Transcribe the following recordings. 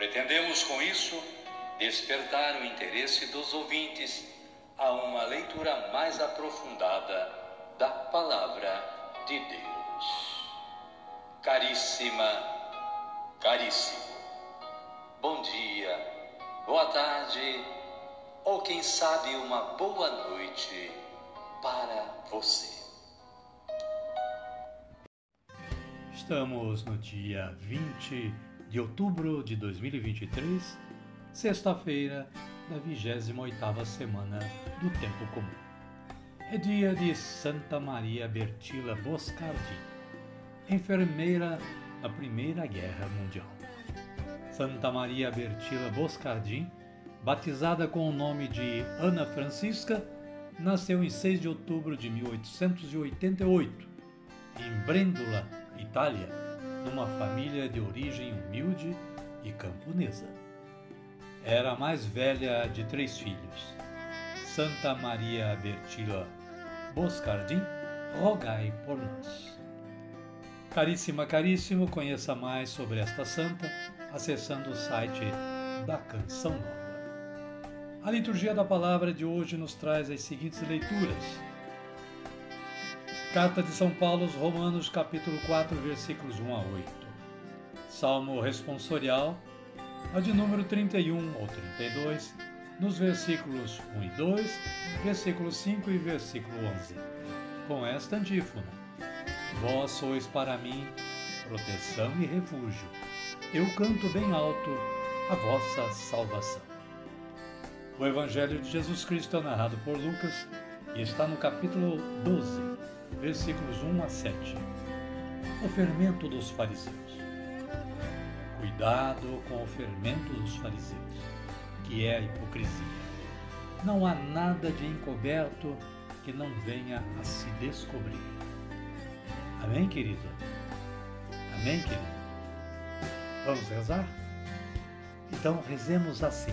Pretendemos com isso despertar o interesse dos ouvintes a uma leitura mais aprofundada da Palavra de Deus. Caríssima, caríssimo, bom dia, boa tarde ou quem sabe uma boa noite para você. Estamos no dia 20 de outubro de 2023, sexta-feira da 28ª semana do Tempo Comum. É dia de Santa Maria Bertila Boscardi, enfermeira na Primeira Guerra Mundial. Santa Maria Bertila Boscardi, batizada com o nome de Ana Francisca, nasceu em 6 de outubro de 1888, em Brêndula, Itália numa família de origem humilde e camponesa. Era a mais velha de três filhos. Santa Maria Bertila Boscardim, rogai por nós. Caríssima, caríssimo, conheça mais sobre esta santa acessando o site da Canção Nova. A liturgia da palavra de hoje nos traz as seguintes leituras. Carta de São Paulo aos Romanos, capítulo 4, versículos 1 a 8. Salmo responsorial, a de número 31 ou 32, nos versículos 1 e 2, versículo 5 e versículo 11. Com esta antífona: Vós sois para mim proteção e refúgio. Eu canto bem alto a vossa salvação. O Evangelho de Jesus Cristo é narrado por Lucas e está no capítulo 12 versículos 1 a 7. O fermento dos fariseus. Cuidado com o fermento dos fariseus, que é a hipocrisia. Não há nada de encoberto que não venha a se descobrir. Amém, querido? Amém, querido? Vamos rezar? Então rezemos assim.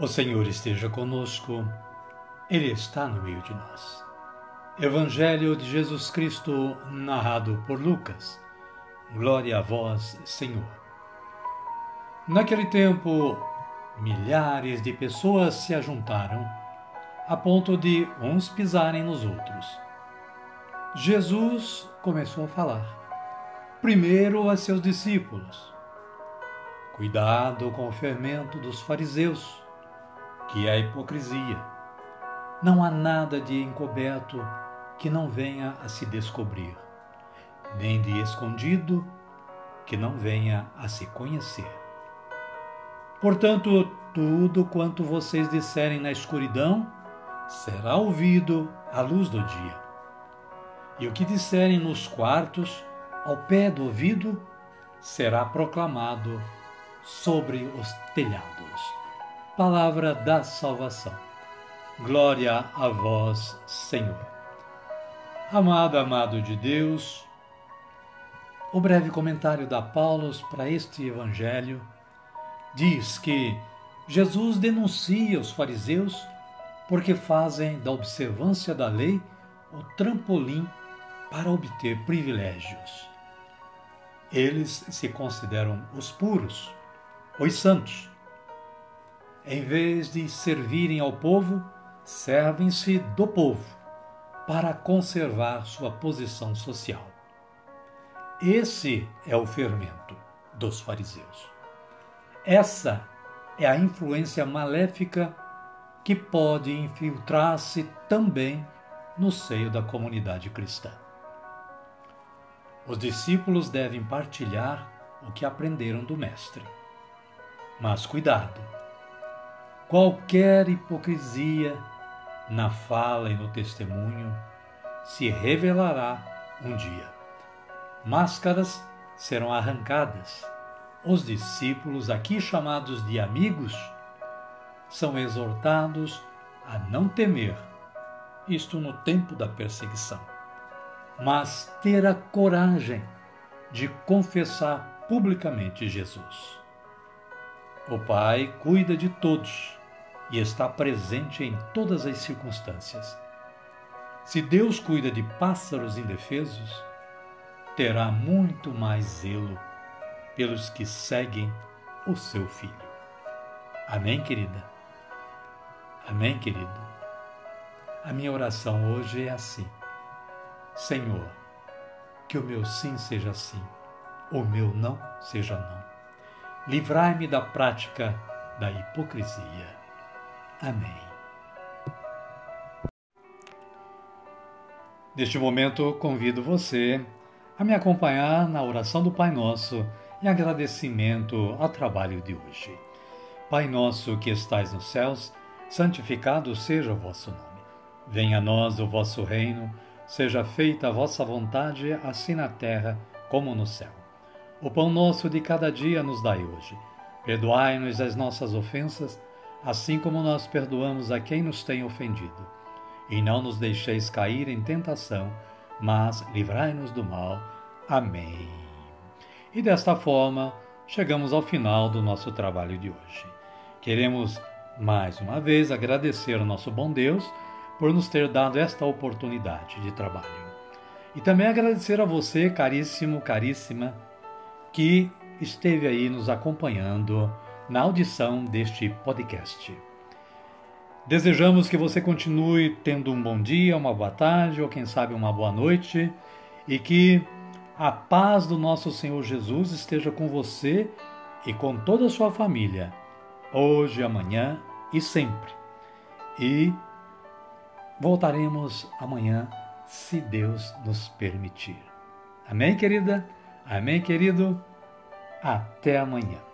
O Senhor esteja conosco, Ele está no meio de nós. Evangelho de Jesus Cristo, narrado por Lucas. Glória a vós, Senhor. Naquele tempo, milhares de pessoas se ajuntaram, a ponto de uns pisarem nos outros. Jesus começou a falar. primeiro a seus discípulos. Cuidado com o fermento dos fariseus, que é a hipocrisia. Não há nada de encoberto que não venha a se descobrir, nem de escondido que não venha a se conhecer. Portanto, tudo quanto vocês disserem na escuridão será ouvido à luz do dia. E o que disserem nos quartos, ao pé do ouvido, será proclamado sobre os telhados. Palavra da salvação. Glória a vós, Senhor. Amado, amado de Deus, o breve comentário da Paulo para este evangelho diz que Jesus denuncia os fariseus porque fazem da observância da lei o trampolim para obter privilégios. Eles se consideram os puros, os santos. Em vez de servirem ao povo, servem-se do povo para conservar sua posição social. Esse é o fermento dos fariseus. Essa é a influência maléfica que pode infiltrar-se também no seio da comunidade cristã. Os discípulos devem partilhar o que aprenderam do Mestre. Mas cuidado! Qualquer hipocrisia na fala e no testemunho se revelará um dia máscaras serão arrancadas. Os discípulos, aqui chamados de amigos, são exortados a não temer, isto no tempo da perseguição, mas ter a coragem de confessar publicamente Jesus. O Pai cuida de todos e está presente em todas as circunstâncias. Se Deus cuida de pássaros indefesos, terá muito mais zelo pelos que seguem o seu filho. Amém, querida? Amém, querido? A minha oração hoje é assim: Senhor, que o meu sim seja sim, o meu não seja não. Livrai-me da prática da hipocrisia. Amém. Neste momento, convido você a me acompanhar na oração do Pai Nosso em agradecimento ao trabalho de hoje. Pai nosso que estais nos céus, santificado seja o vosso nome. Venha a nós o vosso reino, seja feita a vossa vontade, assim na terra como no céu. O pão nosso de cada dia nos dai hoje. Perdoai-nos as nossas ofensas, assim como nós perdoamos a quem nos tem ofendido. E não nos deixeis cair em tentação, mas livrai-nos do mal. Amém. E desta forma, chegamos ao final do nosso trabalho de hoje. Queremos mais uma vez agradecer ao nosso bom Deus por nos ter dado esta oportunidade de trabalho. E também agradecer a você, caríssimo, caríssima, que esteve aí nos acompanhando na audição deste podcast. Desejamos que você continue tendo um bom dia, uma boa tarde ou quem sabe uma boa noite e que a paz do nosso Senhor Jesus esteja com você e com toda a sua família, hoje, amanhã e sempre. E voltaremos amanhã, se Deus nos permitir. Amém, querida? Amém, querido? Até amanhã.